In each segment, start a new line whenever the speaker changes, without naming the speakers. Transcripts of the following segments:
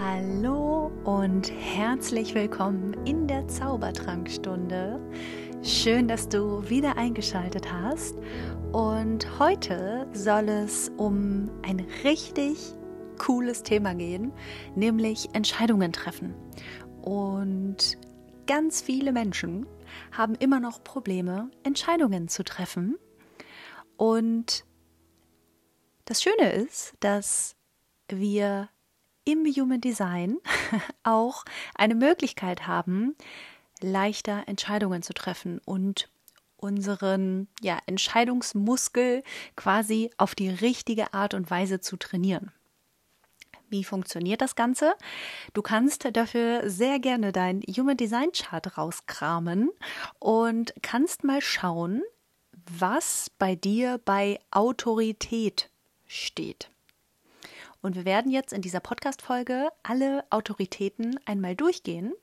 Hallo und herzlich willkommen in der Zaubertrankstunde. Schön, dass du wieder eingeschaltet hast. Und heute soll es um ein richtig cooles Thema gehen, nämlich Entscheidungen treffen. Und ganz viele Menschen haben immer noch Probleme, Entscheidungen zu treffen. Und das Schöne ist, dass wir im Human Design auch eine Möglichkeit haben, leichter Entscheidungen zu treffen und unseren ja, Entscheidungsmuskel quasi auf die richtige Art und Weise zu trainieren. Wie funktioniert das Ganze? Du kannst dafür sehr gerne dein Human Design Chart rauskramen und kannst mal schauen, was bei dir bei Autorität steht. Und wir werden jetzt in dieser Podcast-Folge alle Autoritäten einmal durchgehen.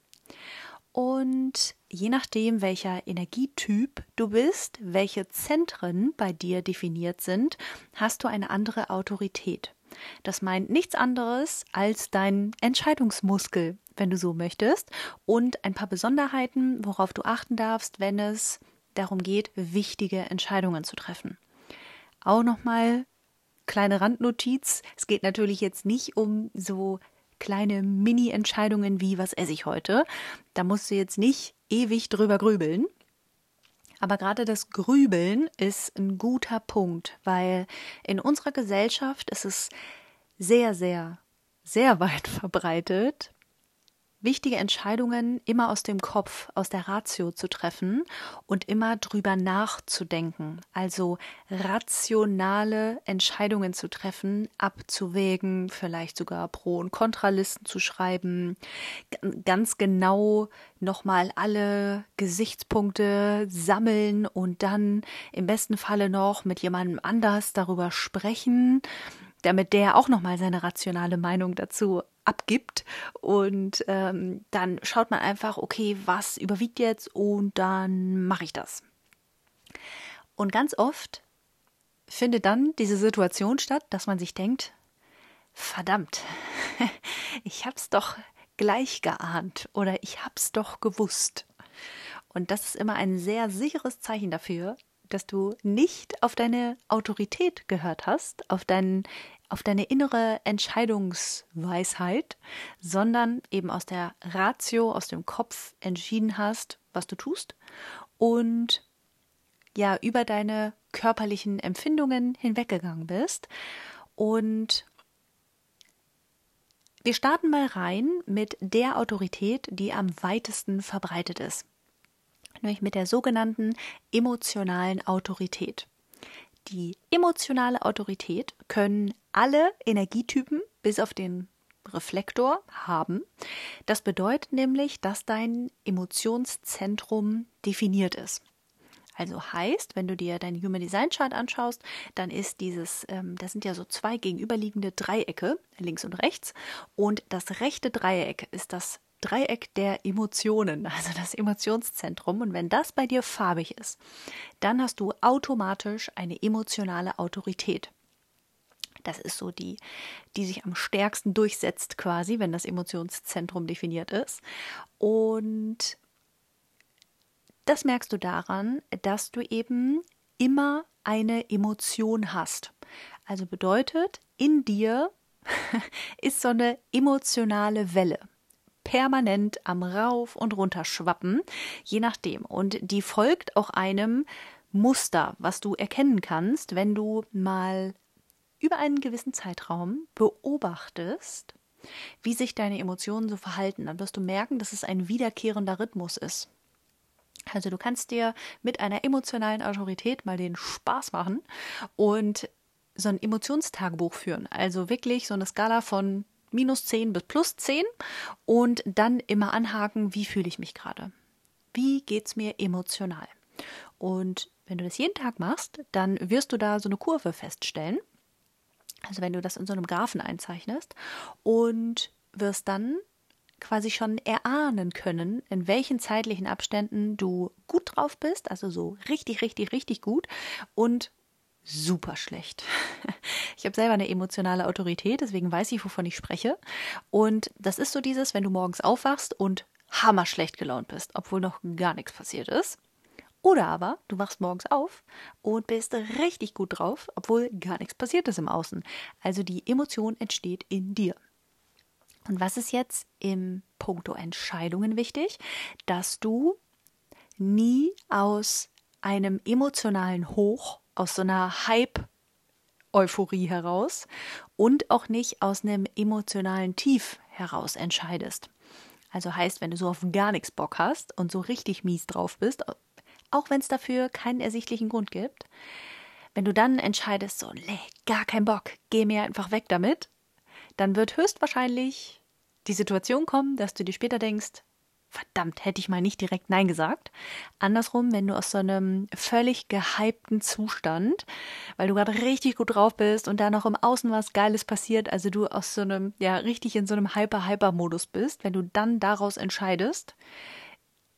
Und je nachdem, welcher Energietyp du bist, welche Zentren bei dir definiert sind, hast du eine andere Autorität. Das meint nichts anderes als dein Entscheidungsmuskel, wenn du so möchtest, und ein paar Besonderheiten, worauf du achten darfst, wenn es darum geht, wichtige Entscheidungen zu treffen. Auch nochmal kleine Randnotiz. Es geht natürlich jetzt nicht um so kleine Mini-Entscheidungen wie, was esse ich heute. Da musst du jetzt nicht ewig drüber grübeln. Aber gerade das Grübeln ist ein guter Punkt, weil in unserer Gesellschaft ist es sehr, sehr, sehr weit verbreitet, wichtige Entscheidungen immer aus dem Kopf, aus der Ratio zu treffen und immer drüber nachzudenken. Also rationale Entscheidungen zu treffen, abzuwägen, vielleicht sogar Pro- und Kontralisten zu schreiben, ganz genau nochmal alle Gesichtspunkte sammeln und dann im besten Falle noch mit jemandem anders darüber sprechen damit der auch nochmal seine rationale Meinung dazu abgibt. Und ähm, dann schaut man einfach, okay, was überwiegt jetzt und dann mache ich das. Und ganz oft findet dann diese Situation statt, dass man sich denkt, verdammt, ich hab's doch gleich geahnt oder ich hab's doch gewusst. Und das ist immer ein sehr sicheres Zeichen dafür, dass du nicht auf deine Autorität gehört hast, auf deinen auf deine innere Entscheidungsweisheit, sondern eben aus der Ratio, aus dem Kopf entschieden hast, was du tust und ja über deine körperlichen Empfindungen hinweggegangen bist. Und wir starten mal rein mit der Autorität, die am weitesten verbreitet ist, nämlich mit der sogenannten emotionalen Autorität. Die emotionale Autorität können alle Energietypen bis auf den Reflektor haben. Das bedeutet nämlich, dass dein Emotionszentrum definiert ist. Also heißt, wenn du dir dein Human Design Chart anschaust, dann ist dieses, ähm, das sind ja so zwei gegenüberliegende Dreiecke, links und rechts, und das rechte Dreieck ist das Dreieck der Emotionen, also das Emotionszentrum. Und wenn das bei dir farbig ist, dann hast du automatisch eine emotionale Autorität. Das ist so die, die sich am stärksten durchsetzt quasi, wenn das Emotionszentrum definiert ist. Und das merkst du daran, dass du eben immer eine Emotion hast. Also bedeutet, in dir ist so eine emotionale Welle permanent am Rauf und runter schwappen, je nachdem. Und die folgt auch einem Muster, was du erkennen kannst, wenn du mal über einen gewissen Zeitraum beobachtest, wie sich deine Emotionen so verhalten. Dann wirst du merken, dass es ein wiederkehrender Rhythmus ist. Also du kannst dir mit einer emotionalen Autorität mal den Spaß machen und so ein Emotionstagebuch führen. Also wirklich so eine Skala von minus 10 bis plus 10 und dann immer anhaken, wie fühle ich mich gerade? Wie geht es mir emotional? Und wenn du das jeden Tag machst, dann wirst du da so eine Kurve feststellen. Also wenn du das in so einem Graphen einzeichnest und wirst dann quasi schon erahnen können, in welchen zeitlichen Abständen du gut drauf bist, also so richtig, richtig, richtig gut und super schlecht. Ich habe selber eine emotionale Autorität, deswegen weiß ich, wovon ich spreche. Und das ist so dieses, wenn du morgens aufwachst und hammerschlecht gelaunt bist, obwohl noch gar nichts passiert ist. Oder aber du wachst morgens auf und bist richtig gut drauf, obwohl gar nichts passiert ist im Außen. Also die Emotion entsteht in dir. Und was ist jetzt im Punkto Entscheidungen wichtig? Dass du nie aus einem emotionalen Hoch, aus so einer Hype-Euphorie heraus und auch nicht aus einem emotionalen Tief heraus entscheidest. Also heißt, wenn du so auf gar nichts Bock hast und so richtig mies drauf bist, auch wenn es dafür keinen ersichtlichen Grund gibt. Wenn du dann entscheidest, so, nee, gar kein Bock, geh mir einfach weg damit, dann wird höchstwahrscheinlich die Situation kommen, dass du dir später denkst, verdammt, hätte ich mal nicht direkt Nein gesagt. Andersrum, wenn du aus so einem völlig gehypten Zustand, weil du gerade richtig gut drauf bist und da noch im Außen was Geiles passiert, also du aus so einem, ja, richtig in so einem Hyper-Hyper-Modus bist, wenn du dann daraus entscheidest,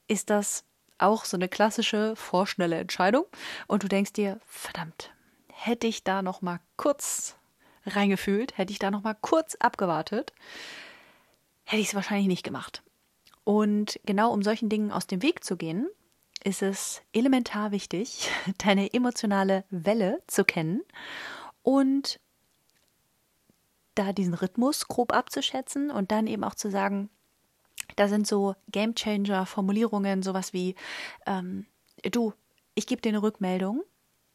ist das auch so eine klassische vorschnelle Entscheidung und du denkst dir, verdammt, hätte ich da noch mal kurz reingefühlt, hätte ich da noch mal kurz abgewartet, hätte ich es wahrscheinlich nicht gemacht. Und genau um solchen Dingen aus dem Weg zu gehen, ist es elementar wichtig, deine emotionale Welle zu kennen und da diesen Rhythmus grob abzuschätzen und dann eben auch zu sagen, da sind so Gamechanger-Formulierungen, sowas wie, ähm, du, ich gebe dir eine Rückmeldung,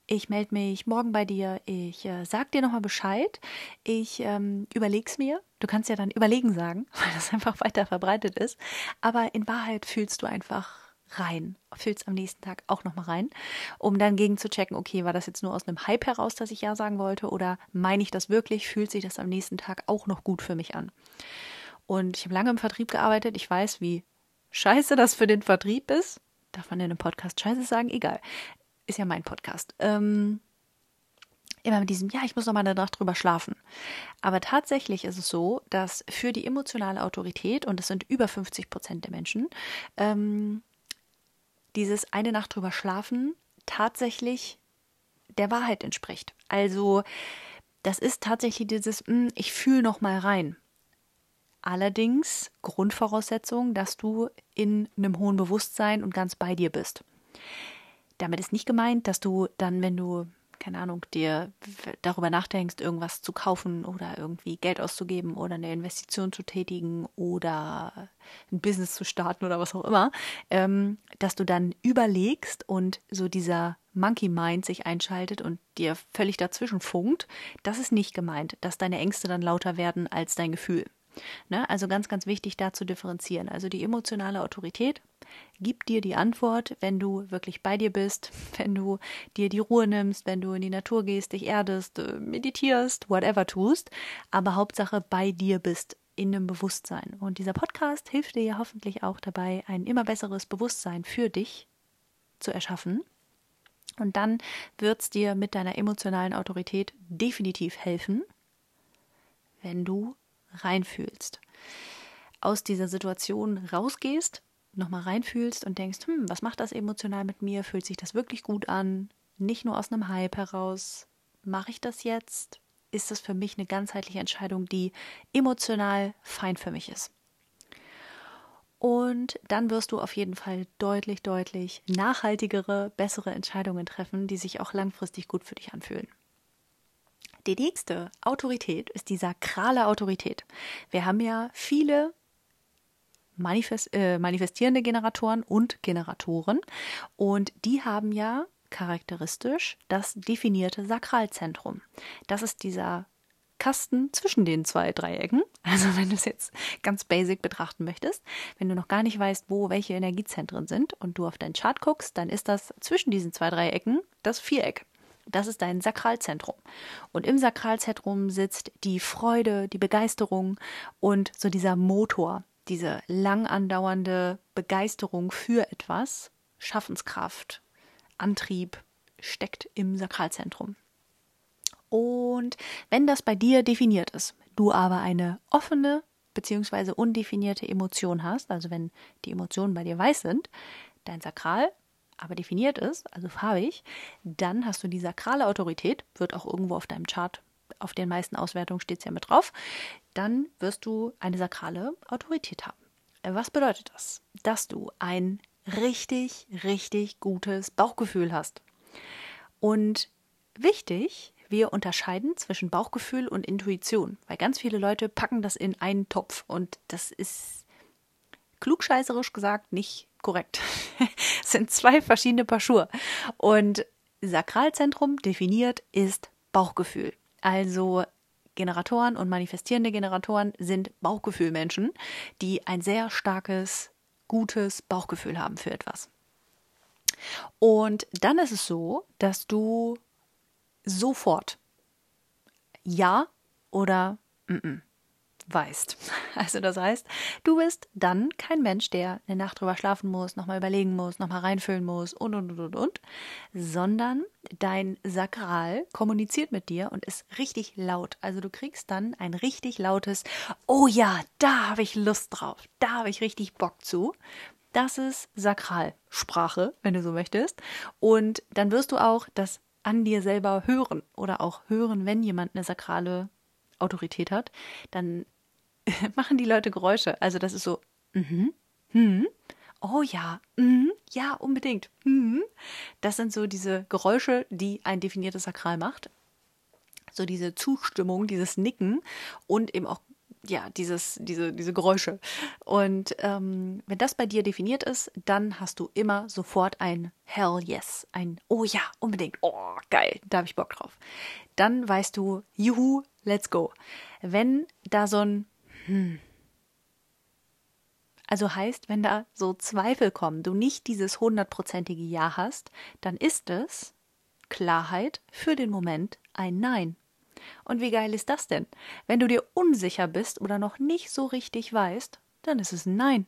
ich melde mich morgen bei dir, ich äh, sag dir nochmal Bescheid, ich ähm, überleg's mir. Du kannst ja dann überlegen sagen, weil das einfach weiter verbreitet ist. Aber in Wahrheit fühlst du einfach rein, fühlst am nächsten Tag auch nochmal rein, um dann gegen zu checken, okay, war das jetzt nur aus einem Hype heraus, dass ich ja sagen wollte, oder meine ich das wirklich, fühlt sich das am nächsten Tag auch noch gut für mich an? Und ich habe lange im Vertrieb gearbeitet. Ich weiß, wie scheiße das für den Vertrieb ist. Darf man in einem Podcast scheiße sagen? Egal. Ist ja mein Podcast. Ähm, immer mit diesem, ja, ich muss noch mal eine Nacht drüber schlafen. Aber tatsächlich ist es so, dass für die emotionale Autorität, und das sind über 50 Prozent der Menschen, ähm, dieses eine Nacht drüber schlafen tatsächlich der Wahrheit entspricht. Also, das ist tatsächlich dieses, mh, hm, ich fühle noch mal rein. Allerdings Grundvoraussetzung, dass du in einem hohen Bewusstsein und ganz bei dir bist. Damit ist nicht gemeint, dass du dann, wenn du, keine Ahnung, dir darüber nachdenkst, irgendwas zu kaufen oder irgendwie Geld auszugeben oder eine Investition zu tätigen oder ein Business zu starten oder was auch immer, ähm, dass du dann überlegst und so dieser Monkey Mind sich einschaltet und dir völlig dazwischen funkt, das ist nicht gemeint, dass deine Ängste dann lauter werden als dein Gefühl. Ne? Also ganz, ganz wichtig da zu differenzieren. Also die emotionale Autorität gibt dir die Antwort, wenn du wirklich bei dir bist, wenn du dir die Ruhe nimmst, wenn du in die Natur gehst, dich erdest, äh, meditierst, whatever tust, aber Hauptsache bei dir bist in dem Bewusstsein. Und dieser Podcast hilft dir ja hoffentlich auch dabei, ein immer besseres Bewusstsein für dich zu erschaffen. Und dann wird es dir mit deiner emotionalen Autorität definitiv helfen, wenn du reinfühlst. Aus dieser Situation rausgehst, nochmal reinfühlst und denkst, hm, was macht das emotional mit mir? Fühlt sich das wirklich gut an? Nicht nur aus einem Hype heraus. Mache ich das jetzt? Ist das für mich eine ganzheitliche Entscheidung, die emotional fein für mich ist? Und dann wirst du auf jeden Fall deutlich, deutlich nachhaltigere, bessere Entscheidungen treffen, die sich auch langfristig gut für dich anfühlen. Die nächste Autorität ist die sakrale Autorität. Wir haben ja viele Manifest, äh, manifestierende Generatoren und Generatoren und die haben ja charakteristisch das definierte Sakralzentrum. Das ist dieser Kasten zwischen den zwei Dreiecken. Also wenn du es jetzt ganz basic betrachten möchtest, wenn du noch gar nicht weißt, wo welche Energiezentren sind und du auf deinen Chart guckst, dann ist das zwischen diesen zwei Dreiecken das Viereck. Das ist dein Sakralzentrum. Und im Sakralzentrum sitzt die Freude, die Begeisterung und so dieser Motor, diese lang andauernde Begeisterung für etwas, Schaffenskraft, Antrieb steckt im Sakralzentrum. Und wenn das bei dir definiert ist, du aber eine offene bzw. undefinierte Emotion hast, also wenn die Emotionen bei dir weiß sind, dein Sakral aber definiert ist, also farbig, dann hast du die sakrale Autorität, wird auch irgendwo auf deinem Chart, auf den meisten Auswertungen steht es ja mit drauf, dann wirst du eine sakrale Autorität haben. Was bedeutet das? Dass du ein richtig, richtig gutes Bauchgefühl hast. Und wichtig, wir unterscheiden zwischen Bauchgefühl und Intuition, weil ganz viele Leute packen das in einen Topf und das ist klugscheißerisch gesagt nicht korrekt. es sind zwei verschiedene Paar Schuhe. Und Sakralzentrum definiert ist Bauchgefühl. Also Generatoren und manifestierende Generatoren sind Bauchgefühlmenschen, die ein sehr starkes, gutes Bauchgefühl haben für etwas. Und dann ist es so, dass du sofort Ja oder mm -mm weißt. Also das heißt, du bist dann kein Mensch, der eine Nacht drüber schlafen muss, nochmal überlegen muss, nochmal reinfüllen muss und und und und und, sondern dein Sakral kommuniziert mit dir und ist richtig laut. Also du kriegst dann ein richtig lautes Oh ja, da habe ich Lust drauf, da habe ich richtig Bock zu. Das ist Sakralsprache, wenn du so möchtest. Und dann wirst du auch das an dir selber hören oder auch hören, wenn jemand eine sakrale Autorität hat, dann machen die Leute Geräusche. Also das ist so, mhm, hm, oh ja, mhm, ja, unbedingt. Mhm. Das sind so diese Geräusche, die ein definiertes Sakral macht. So diese Zustimmung, dieses Nicken und eben auch ja, dieses, diese, diese Geräusche. Und ähm, wenn das bei dir definiert ist, dann hast du immer sofort ein Hell yes, ein Oh ja, unbedingt, oh geil, da habe ich Bock drauf. Dann weißt du, juhu, let's go. Wenn da so ein hm. Also heißt, wenn da so Zweifel kommen, du nicht dieses hundertprozentige Ja hast, dann ist es Klarheit für den Moment ein Nein. Und wie geil ist das denn? Wenn du dir unsicher bist oder noch nicht so richtig weißt, dann ist es ein Nein.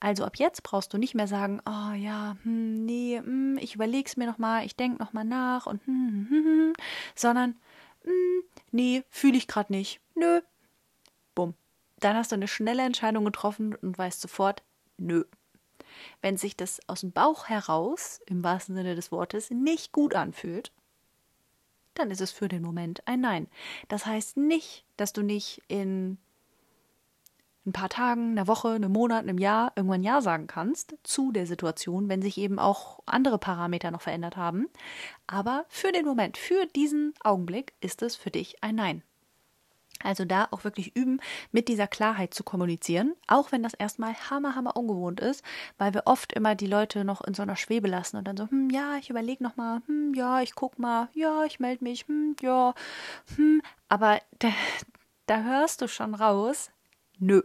Also ab jetzt brauchst du nicht mehr sagen, oh ja, hm, nee, hm, ich überleg's mir nochmal, ich denk nochmal nach und hm, hm, hm, hm, sondern hm, nee, fühle ich gerade nicht. Nö. Bumm. Dann hast du eine schnelle Entscheidung getroffen und weißt sofort, nö. Wenn sich das aus dem Bauch heraus, im wahrsten Sinne des Wortes, nicht gut anfühlt, dann ist es für den Moment ein Nein. Das heißt nicht, dass du nicht in ein paar Tagen, einer Woche, einem Monat, einem Jahr irgendwann Ja sagen kannst zu der Situation, wenn sich eben auch andere Parameter noch verändert haben. Aber für den Moment, für diesen Augenblick ist es für dich ein Nein. Also da auch wirklich üben, mit dieser Klarheit zu kommunizieren, auch wenn das erstmal hammer, hammer ungewohnt ist, weil wir oft immer die Leute noch in so einer Schwebe lassen und dann so, hm, ja, ich überlege nochmal, hm, ja, ich guck mal, ja, ich melde mich, hm, ja, hm, aber da, da hörst du schon raus, nö.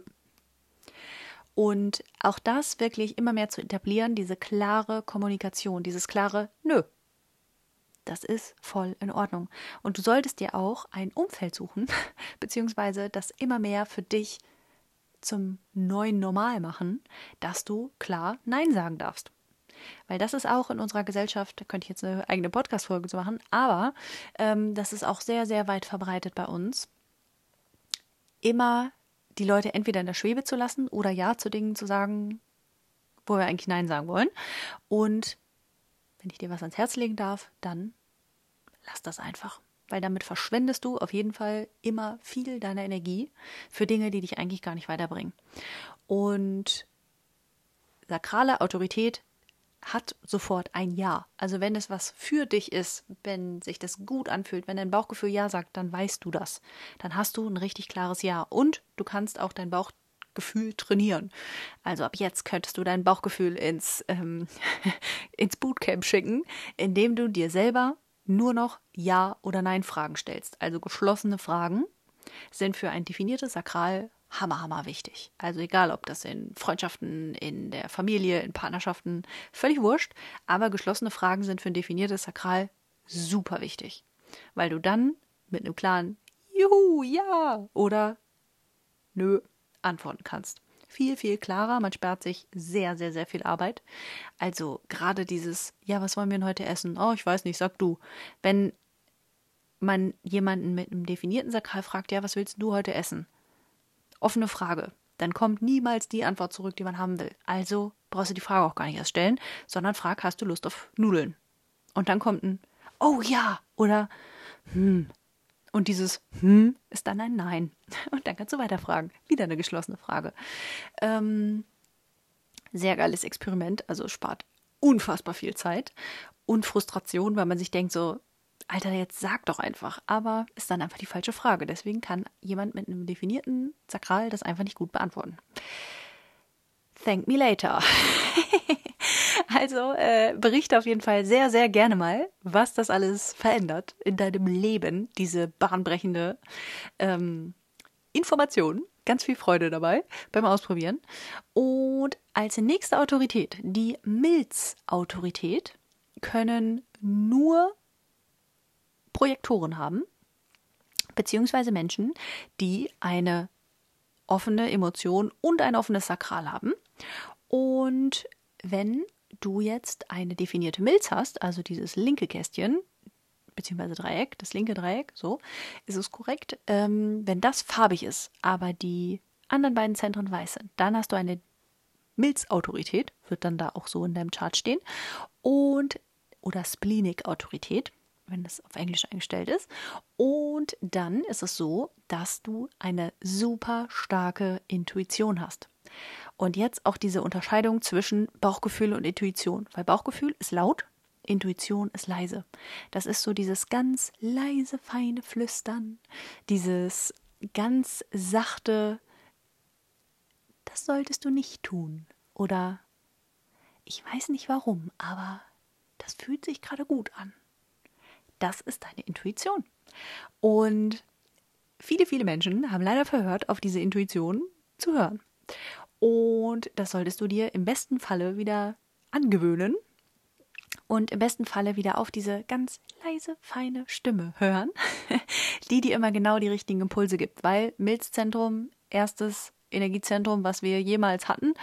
Und auch das wirklich immer mehr zu etablieren, diese klare Kommunikation, dieses klare Nö. Das ist voll in Ordnung. Und du solltest dir auch ein Umfeld suchen, beziehungsweise das immer mehr für dich zum neuen Normal machen, dass du klar Nein sagen darfst. Weil das ist auch in unserer Gesellschaft, da könnte ich jetzt eine eigene Podcast-Folge zu machen, aber ähm, das ist auch sehr, sehr weit verbreitet bei uns. Immer die Leute entweder in der Schwebe zu lassen oder Ja zu Dingen zu sagen, wo wir eigentlich Nein sagen wollen. Und wenn ich dir was ans Herz legen darf, dann lass das einfach. Weil damit verschwendest du auf jeden Fall immer viel deiner Energie für Dinge, die dich eigentlich gar nicht weiterbringen. Und sakrale Autorität hat sofort ein Ja. Also wenn es was für dich ist, wenn sich das gut anfühlt, wenn dein Bauchgefühl Ja sagt, dann weißt du das. Dann hast du ein richtig klares Ja. Und du kannst auch dein Bauchgefühl trainieren. Also ab jetzt könntest du dein Bauchgefühl ins, ähm, ins Bootcamp schicken, indem du dir selber nur noch Ja- oder Nein-Fragen stellst. Also geschlossene Fragen sind für ein definiertes Sakral hammer, hammer wichtig. Also egal, ob das in Freundschaften, in der Familie, in Partnerschaften, völlig wurscht. Aber geschlossene Fragen sind für ein definiertes Sakral super wichtig. Weil du dann mit einem klaren Juhu, ja oder Nö antworten kannst. Viel, viel klarer. Man spart sich sehr, sehr, sehr viel Arbeit. Also gerade dieses, ja, was wollen wir denn heute essen? Oh, ich weiß nicht, sag du. Wenn man jemanden mit einem definierten Sakral fragt, ja, was willst du heute essen? offene Frage. dann kommt niemals die Antwort zurück, die man haben will. Also brauchst du die Frage auch gar nicht erst stellen, sondern frag, hast du Lust auf Nudeln? Und dann kommt ein Oh ja oder hm. Und dieses hm ist dann ein Nein. Und dann kannst du weiterfragen. Wieder eine geschlossene Frage. Ähm, sehr geiles Experiment, also spart unfassbar viel Zeit und Frustration, weil man sich denkt so, Alter, jetzt sag doch einfach. Aber ist dann einfach die falsche Frage. Deswegen kann jemand mit einem definierten Sakral das einfach nicht gut beantworten. Thank me later. also äh, berichte auf jeden Fall sehr, sehr gerne mal, was das alles verändert in deinem Leben, diese bahnbrechende ähm, Information. Ganz viel Freude dabei beim Ausprobieren. Und als nächste Autorität, die Milzautorität, können nur Projektoren haben, beziehungsweise Menschen, die eine offene Emotion und ein offenes Sakral haben. Und wenn du jetzt eine definierte Milz hast, also dieses linke Kästchen, beziehungsweise Dreieck, das linke Dreieck, so ist es korrekt, ähm, wenn das farbig ist, aber die anderen beiden Zentren weiß sind, dann hast du eine Milzautorität, wird dann da auch so in deinem Chart stehen, und oder Splenic-Autorität, wenn das auf Englisch eingestellt ist. Und dann ist es so, dass du eine super starke Intuition hast. Und jetzt auch diese Unterscheidung zwischen Bauchgefühl und Intuition, weil Bauchgefühl ist laut, Intuition ist leise. Das ist so dieses ganz leise, feine Flüstern, dieses ganz sachte, das solltest du nicht tun. Oder ich weiß nicht warum, aber das fühlt sich gerade gut an. Das ist deine Intuition. Und viele, viele Menschen haben leider verhört, auf diese Intuition zu hören. Und das solltest du dir im besten Falle wieder angewöhnen und im besten Falle wieder auf diese ganz leise, feine Stimme hören, die dir immer genau die richtigen Impulse gibt, weil Milzzentrum, erstes Energiezentrum, was wir jemals hatten.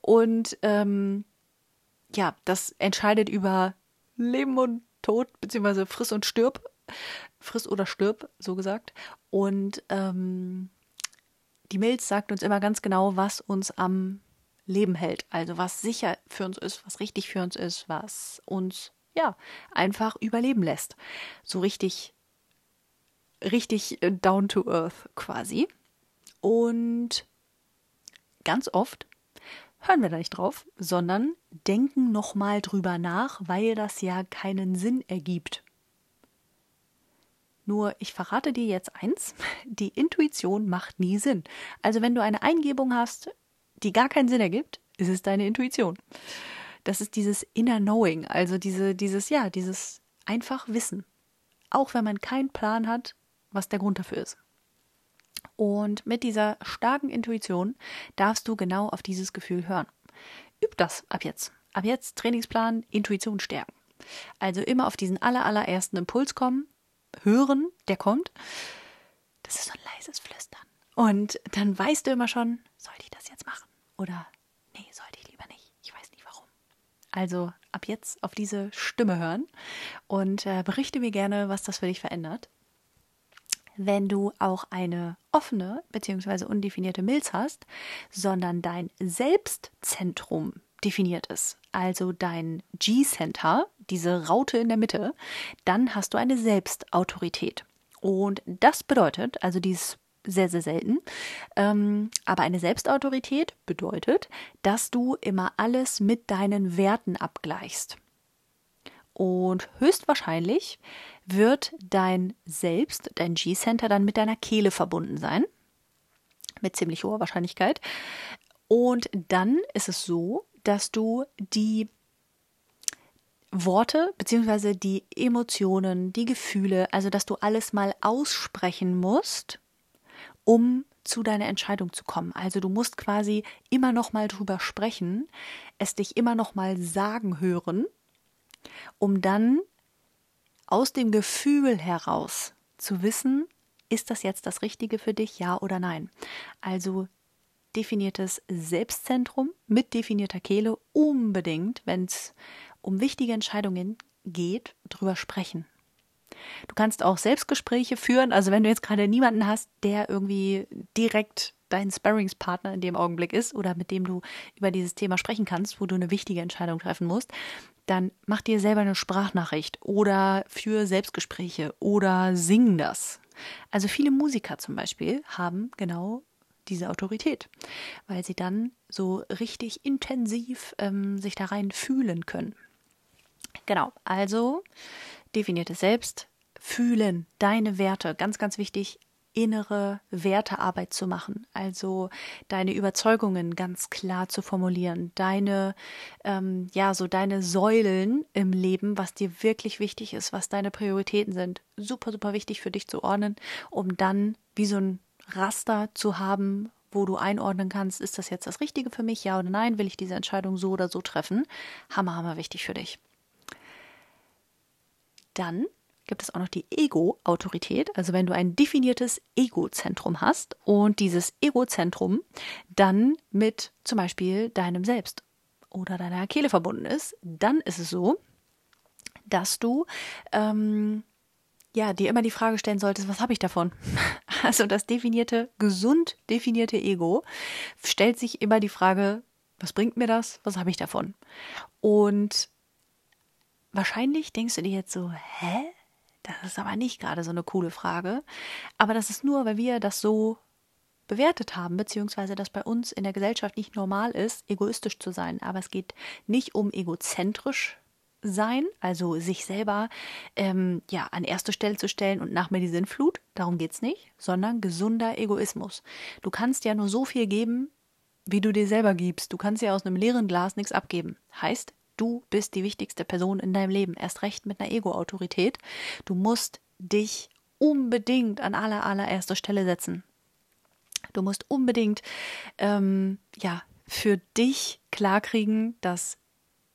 Und ähm, ja, das entscheidet über Leben und Tod, beziehungsweise friss und stirb. Friss oder stirb, so gesagt. Und ähm, die Milz sagt uns immer ganz genau, was uns am Leben hält. Also was sicher für uns ist, was richtig für uns ist, was uns ja einfach überleben lässt. So richtig, richtig äh, down to earth quasi. Und ganz oft hören wir da nicht drauf, sondern denken nochmal drüber nach, weil das ja keinen Sinn ergibt. Nur ich verrate dir jetzt eins, die Intuition macht nie Sinn. Also wenn du eine Eingebung hast, die gar keinen Sinn ergibt, ist es deine Intuition. Das ist dieses Inner Knowing, also diese, dieses, ja, dieses einfach Wissen. Auch wenn man keinen Plan hat, was der Grund dafür ist. Und mit dieser starken Intuition darfst du genau auf dieses Gefühl hören. Üb das ab jetzt. Ab jetzt Trainingsplan, Intuition stärken. Also immer auf diesen aller, allerersten Impuls kommen, hören, der kommt. Das ist so ein leises Flüstern. Und dann weißt du immer schon, soll ich das jetzt machen? Oder nee, sollte ich lieber nicht. Ich weiß nicht warum. Also ab jetzt auf diese Stimme hören und äh, berichte mir gerne, was das für dich verändert wenn du auch eine offene bzw. undefinierte Milz hast, sondern dein Selbstzentrum definiert ist, also dein G-Center, diese Raute in der Mitte, dann hast du eine Selbstautorität. Und das bedeutet, also dies sehr, sehr selten, ähm, aber eine Selbstautorität bedeutet, dass du immer alles mit deinen Werten abgleichst. Und höchstwahrscheinlich wird dein Selbst, dein G-Center dann mit deiner Kehle verbunden sein. Mit ziemlich hoher Wahrscheinlichkeit. Und dann ist es so, dass du die Worte beziehungsweise die Emotionen, die Gefühle, also dass du alles mal aussprechen musst, um zu deiner Entscheidung zu kommen. Also du musst quasi immer noch mal drüber sprechen, es dich immer noch mal sagen hören um dann aus dem Gefühl heraus zu wissen, ist das jetzt das Richtige für dich, ja oder nein. Also definiertes Selbstzentrum mit definierter Kehle unbedingt, wenn es um wichtige Entscheidungen geht, drüber sprechen. Du kannst auch Selbstgespräche führen, also wenn du jetzt gerade niemanden hast, der irgendwie direkt dein Sparringspartner in dem Augenblick ist oder mit dem du über dieses Thema sprechen kannst, wo du eine wichtige Entscheidung treffen musst, dann mach dir selber eine Sprachnachricht oder für Selbstgespräche oder sing das. Also viele Musiker zum Beispiel haben genau diese Autorität, weil sie dann so richtig intensiv ähm, sich da rein fühlen können. Genau, also definiertes Selbst, fühlen, deine Werte, ganz, ganz wichtig, innere Wertearbeit zu machen, also deine Überzeugungen ganz klar zu formulieren, deine, ähm, ja, so deine Säulen im Leben, was dir wirklich wichtig ist, was deine Prioritäten sind, super, super wichtig für dich zu ordnen, um dann wie so ein Raster zu haben, wo du einordnen kannst, ist das jetzt das Richtige für mich, ja oder nein, will ich diese Entscheidung so oder so treffen. Hammer, hammer wichtig für dich. Dann gibt es auch noch die Ego-Autorität. Also wenn du ein definiertes Ego-Zentrum hast und dieses Ego-Zentrum dann mit zum Beispiel deinem Selbst oder deiner Kehle verbunden ist, dann ist es so, dass du ähm, ja dir immer die Frage stellen solltest, was habe ich davon? Also das definierte, gesund definierte Ego stellt sich immer die Frage, was bringt mir das? Was habe ich davon? Und wahrscheinlich denkst du dir jetzt so, hä? Das ist aber nicht gerade so eine coole Frage. Aber das ist nur, weil wir das so bewertet haben, beziehungsweise dass bei uns in der Gesellschaft nicht normal ist, egoistisch zu sein. Aber es geht nicht um egozentrisch sein, also sich selber ähm, ja an erste Stelle zu stellen und nach mir die Sinnflut. Darum geht es nicht, sondern gesunder Egoismus. Du kannst ja nur so viel geben, wie du dir selber gibst. Du kannst ja aus einem leeren Glas nichts abgeben. Heißt, Du bist die wichtigste Person in deinem Leben, erst recht mit einer Ego-Autorität. Du musst dich unbedingt an aller, allererster Stelle setzen. Du musst unbedingt ähm, ja, für dich klarkriegen, dass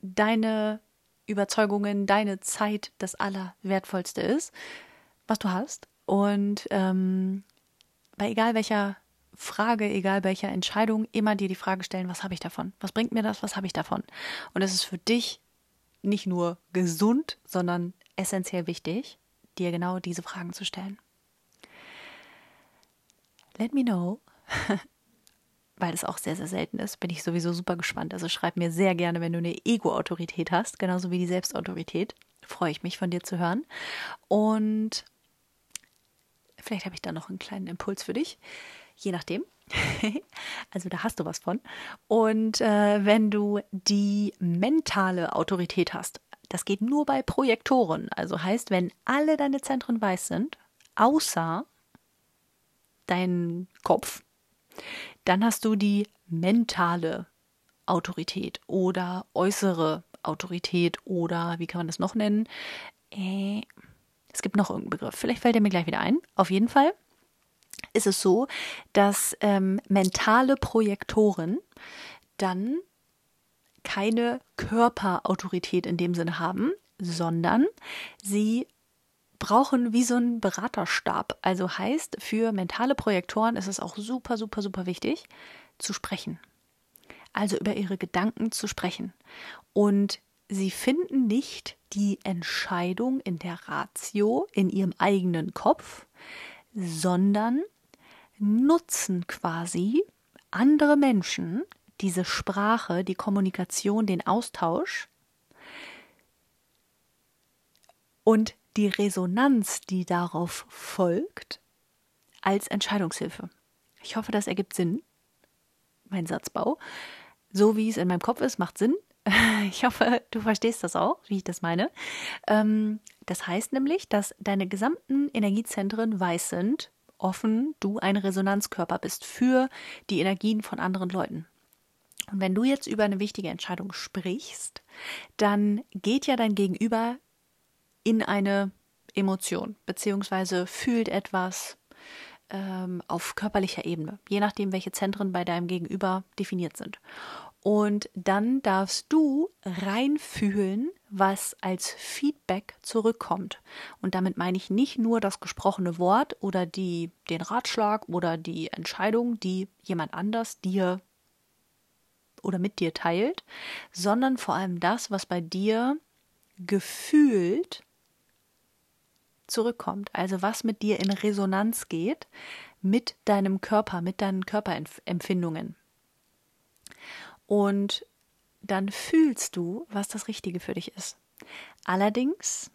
deine Überzeugungen, deine Zeit das Allerwertvollste ist, was du hast. Und ähm, bei egal welcher Frage, egal welcher Entscheidung, immer dir die Frage stellen, was habe ich davon? Was bringt mir das? Was habe ich davon? Und es ist für dich nicht nur gesund, sondern essentiell wichtig, dir genau diese Fragen zu stellen. Let me know, weil es auch sehr, sehr selten ist, bin ich sowieso super gespannt. Also schreib mir sehr gerne, wenn du eine Ego-Autorität hast, genauso wie die Selbstautorität. Freue ich mich von dir zu hören. Und vielleicht habe ich da noch einen kleinen Impuls für dich je nachdem. also da hast du was von. Und äh, wenn du die mentale Autorität hast, das geht nur bei Projektoren. Also heißt, wenn alle deine Zentren weiß sind, außer dein Kopf, dann hast du die mentale Autorität oder äußere Autorität oder wie kann man das noch nennen? Äh, es gibt noch irgendeinen Begriff. Vielleicht fällt er mir gleich wieder ein. Auf jeden Fall ist es so, dass ähm, mentale Projektoren dann keine Körperautorität in dem Sinne haben, sondern sie brauchen wie so einen Beraterstab. Also heißt, für mentale Projektoren ist es auch super, super, super wichtig zu sprechen. Also über ihre Gedanken zu sprechen. Und sie finden nicht die Entscheidung in der Ratio, in ihrem eigenen Kopf, sondern nutzen quasi andere Menschen diese Sprache, die Kommunikation, den Austausch und die Resonanz, die darauf folgt, als Entscheidungshilfe. Ich hoffe, das ergibt Sinn, mein Satzbau. So wie es in meinem Kopf ist, macht Sinn. Ich hoffe, du verstehst das auch, wie ich das meine. Ähm, das heißt nämlich, dass deine gesamten Energiezentren weiß sind, offen du ein Resonanzkörper bist für die Energien von anderen Leuten. Und wenn du jetzt über eine wichtige Entscheidung sprichst, dann geht ja dein Gegenüber in eine Emotion, beziehungsweise fühlt etwas ähm, auf körperlicher Ebene, je nachdem, welche Zentren bei deinem Gegenüber definiert sind. Und dann darfst du reinfühlen, was als Feedback zurückkommt. Und damit meine ich nicht nur das gesprochene Wort oder die, den Ratschlag oder die Entscheidung, die jemand anders dir oder mit dir teilt, sondern vor allem das, was bei dir gefühlt zurückkommt. Also was mit dir in Resonanz geht mit deinem Körper, mit deinen Körperempfindungen. Und dann fühlst du, was das Richtige für dich ist. Allerdings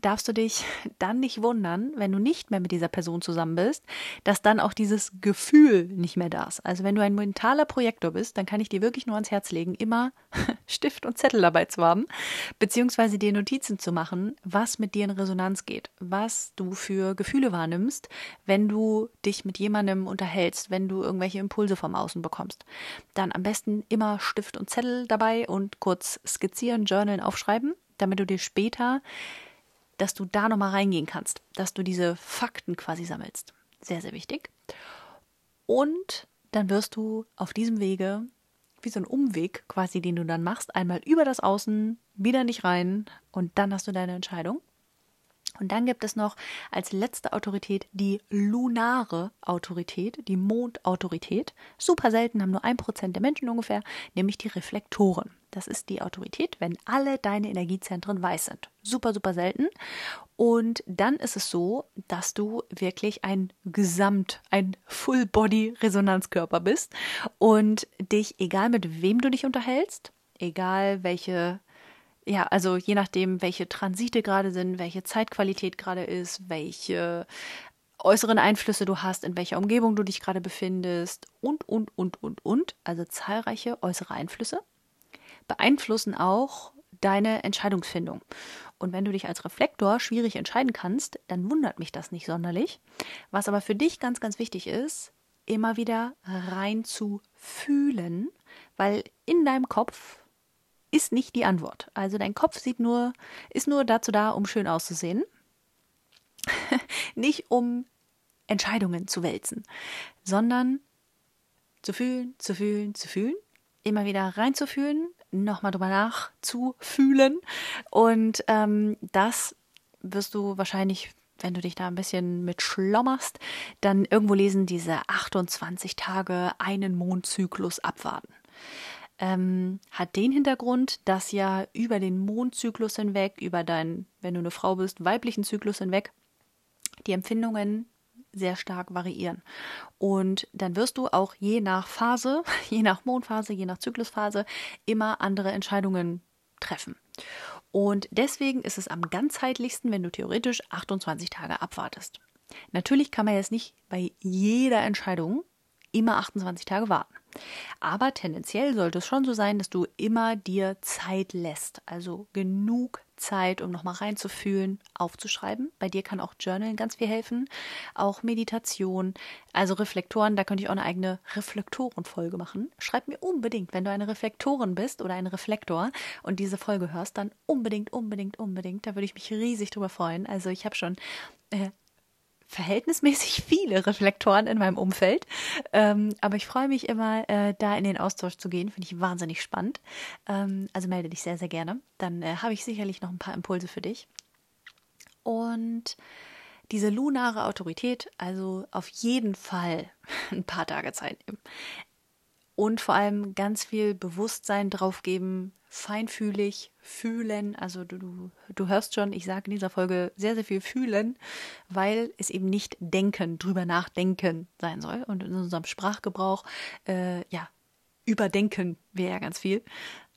darfst du dich dann nicht wundern, wenn du nicht mehr mit dieser Person zusammen bist, dass dann auch dieses Gefühl nicht mehr da ist. Also wenn du ein mentaler Projektor bist, dann kann ich dir wirklich nur ans Herz legen, immer Stift und Zettel dabei zu haben, beziehungsweise dir Notizen zu machen, was mit dir in Resonanz geht, was du für Gefühle wahrnimmst, wenn du dich mit jemandem unterhältst, wenn du irgendwelche Impulse vom Außen bekommst. Dann am besten immer Stift und Zettel dabei und kurz skizzieren, journalen, aufschreiben, damit du dir später dass du da nochmal reingehen kannst, dass du diese Fakten quasi sammelst. Sehr, sehr wichtig. Und dann wirst du auf diesem Wege, wie so ein Umweg quasi, den du dann machst, einmal über das Außen, wieder nicht rein und dann hast du deine Entscheidung. Und dann gibt es noch als letzte Autorität die lunare Autorität, die Mondautorität. Super selten, haben nur ein Prozent der Menschen ungefähr, nämlich die Reflektoren. Das ist die Autorität, wenn alle deine Energiezentren weiß sind. Super, super selten. Und dann ist es so, dass du wirklich ein Gesamt, ein Full-Body-Resonanzkörper bist und dich, egal mit wem du dich unterhältst, egal welche ja, also je nachdem, welche Transite gerade sind, welche Zeitqualität gerade ist, welche äußeren Einflüsse du hast, in welcher Umgebung du dich gerade befindest und, und, und, und, und, also zahlreiche äußere Einflüsse, beeinflussen auch deine Entscheidungsfindung. Und wenn du dich als Reflektor schwierig entscheiden kannst, dann wundert mich das nicht sonderlich. Was aber für dich ganz, ganz wichtig ist, immer wieder rein zu fühlen, weil in deinem Kopf ist nicht die Antwort. Also dein Kopf sieht nur, ist nur dazu da, um schön auszusehen, nicht um Entscheidungen zu wälzen, sondern zu fühlen, zu fühlen, zu fühlen, immer wieder reinzufühlen, nochmal drüber nachzufühlen. Und ähm, das wirst du wahrscheinlich wenn du dich da ein bisschen mit schlommerst, dann irgendwo lesen, diese 28 Tage einen Mondzyklus abwarten. Ähm, hat den Hintergrund, dass ja über den Mondzyklus hinweg, über deinen, wenn du eine Frau bist, weiblichen Zyklus hinweg, die Empfindungen sehr stark variieren. Und dann wirst du auch je nach Phase, je nach Mondphase, je nach Zyklusphase immer andere Entscheidungen treffen. Und deswegen ist es am ganzheitlichsten, wenn du theoretisch 28 Tage abwartest. Natürlich kann man jetzt nicht bei jeder Entscheidung immer 28 Tage warten. Aber tendenziell sollte es schon so sein, dass du immer dir Zeit lässt. Also genug Zeit, um nochmal reinzufühlen, aufzuschreiben. Bei dir kann auch Journalen ganz viel helfen. Auch Meditation, also Reflektoren, da könnte ich auch eine eigene Reflektorenfolge machen. Schreib mir unbedingt, wenn du eine Reflektorin bist oder ein Reflektor und diese Folge hörst, dann unbedingt, unbedingt, unbedingt. Da würde ich mich riesig drüber freuen. Also ich habe schon äh, verhältnismäßig viele Reflektoren in meinem Umfeld. Ähm, aber ich freue mich immer, äh, da in den Austausch zu gehen. Finde ich wahnsinnig spannend. Ähm, also melde dich sehr, sehr gerne. Dann äh, habe ich sicherlich noch ein paar Impulse für dich. Und diese lunare Autorität, also auf jeden Fall ein paar Tage Zeit nehmen. Und vor allem ganz viel Bewusstsein drauf geben, feinfühlig fühlen. Also du, du, du hörst schon, ich sage in dieser Folge sehr, sehr viel fühlen, weil es eben nicht denken, drüber nachdenken sein soll. Und in unserem Sprachgebrauch, äh, ja, überdenken wäre ja ganz viel.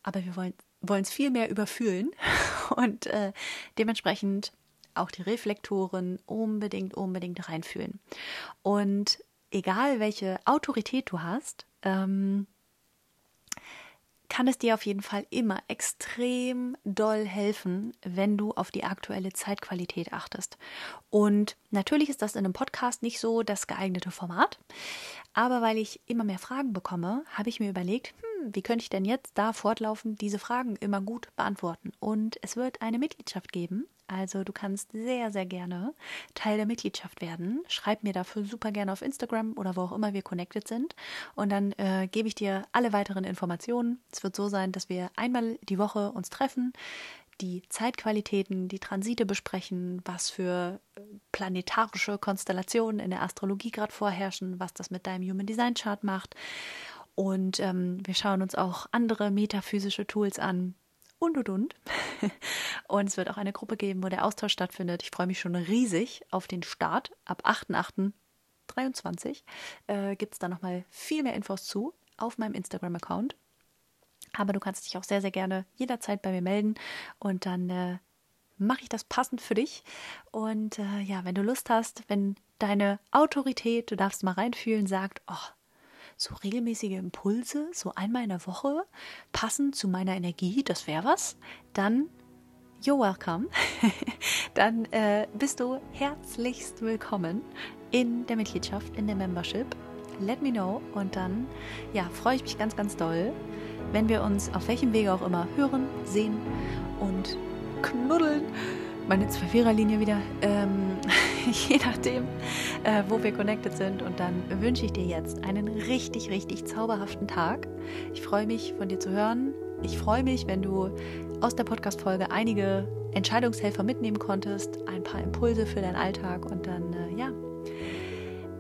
Aber wir wollen wollen es viel mehr überfühlen und äh, dementsprechend auch die Reflektoren unbedingt, unbedingt reinfühlen. Und egal welche Autorität du hast, ähm, kann es dir auf jeden Fall immer extrem doll helfen, wenn du auf die aktuelle Zeitqualität achtest. Und natürlich ist das in einem Podcast nicht so das geeignete Format, aber weil ich immer mehr Fragen bekomme, habe ich mir überlegt, hm, wie könnte ich denn jetzt da fortlaufend diese Fragen immer gut beantworten? Und es wird eine Mitgliedschaft geben also du kannst sehr, sehr gerne Teil der Mitgliedschaft werden. Schreib mir dafür super gerne auf Instagram oder wo auch immer wir connected sind. Und dann äh, gebe ich dir alle weiteren Informationen. Es wird so sein, dass wir einmal die Woche uns treffen, die Zeitqualitäten, die Transite besprechen, was für äh, planetarische Konstellationen in der Astrologie gerade vorherrschen, was das mit deinem Human Design Chart macht. Und ähm, wir schauen uns auch andere metaphysische Tools an, und und und. Und es wird auch eine Gruppe geben, wo der Austausch stattfindet. Ich freue mich schon riesig auf den Start ab 8.8. 23 äh, gibt es da nochmal viel mehr Infos zu auf meinem Instagram-Account. Aber du kannst dich auch sehr, sehr gerne jederzeit bei mir melden und dann äh, mache ich das passend für dich. Und äh, ja, wenn du Lust hast, wenn deine Autorität, du darfst mal reinfühlen, sagt, oh, so regelmäßige Impulse, so einmal in der Woche, passend zu meiner Energie, das wäre was, dann you're welcome. dann äh, bist du herzlichst willkommen in der Mitgliedschaft, in der Membership. Let me know und dann ja, freue ich mich ganz, ganz doll, wenn wir uns auf welchem Wege auch immer hören, sehen und knuddeln. Meine Zwei-Vierer-Linie wieder, ähm, je nachdem, äh, wo wir connected sind. Und dann wünsche ich dir jetzt einen richtig, richtig zauberhaften Tag. Ich freue mich, von dir zu hören. Ich freue mich, wenn du aus der Podcast-Folge einige Entscheidungshelfer mitnehmen konntest, ein paar Impulse für deinen Alltag und dann, äh, ja,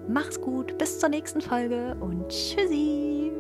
mach's gut, bis zur nächsten Folge und tschüssi!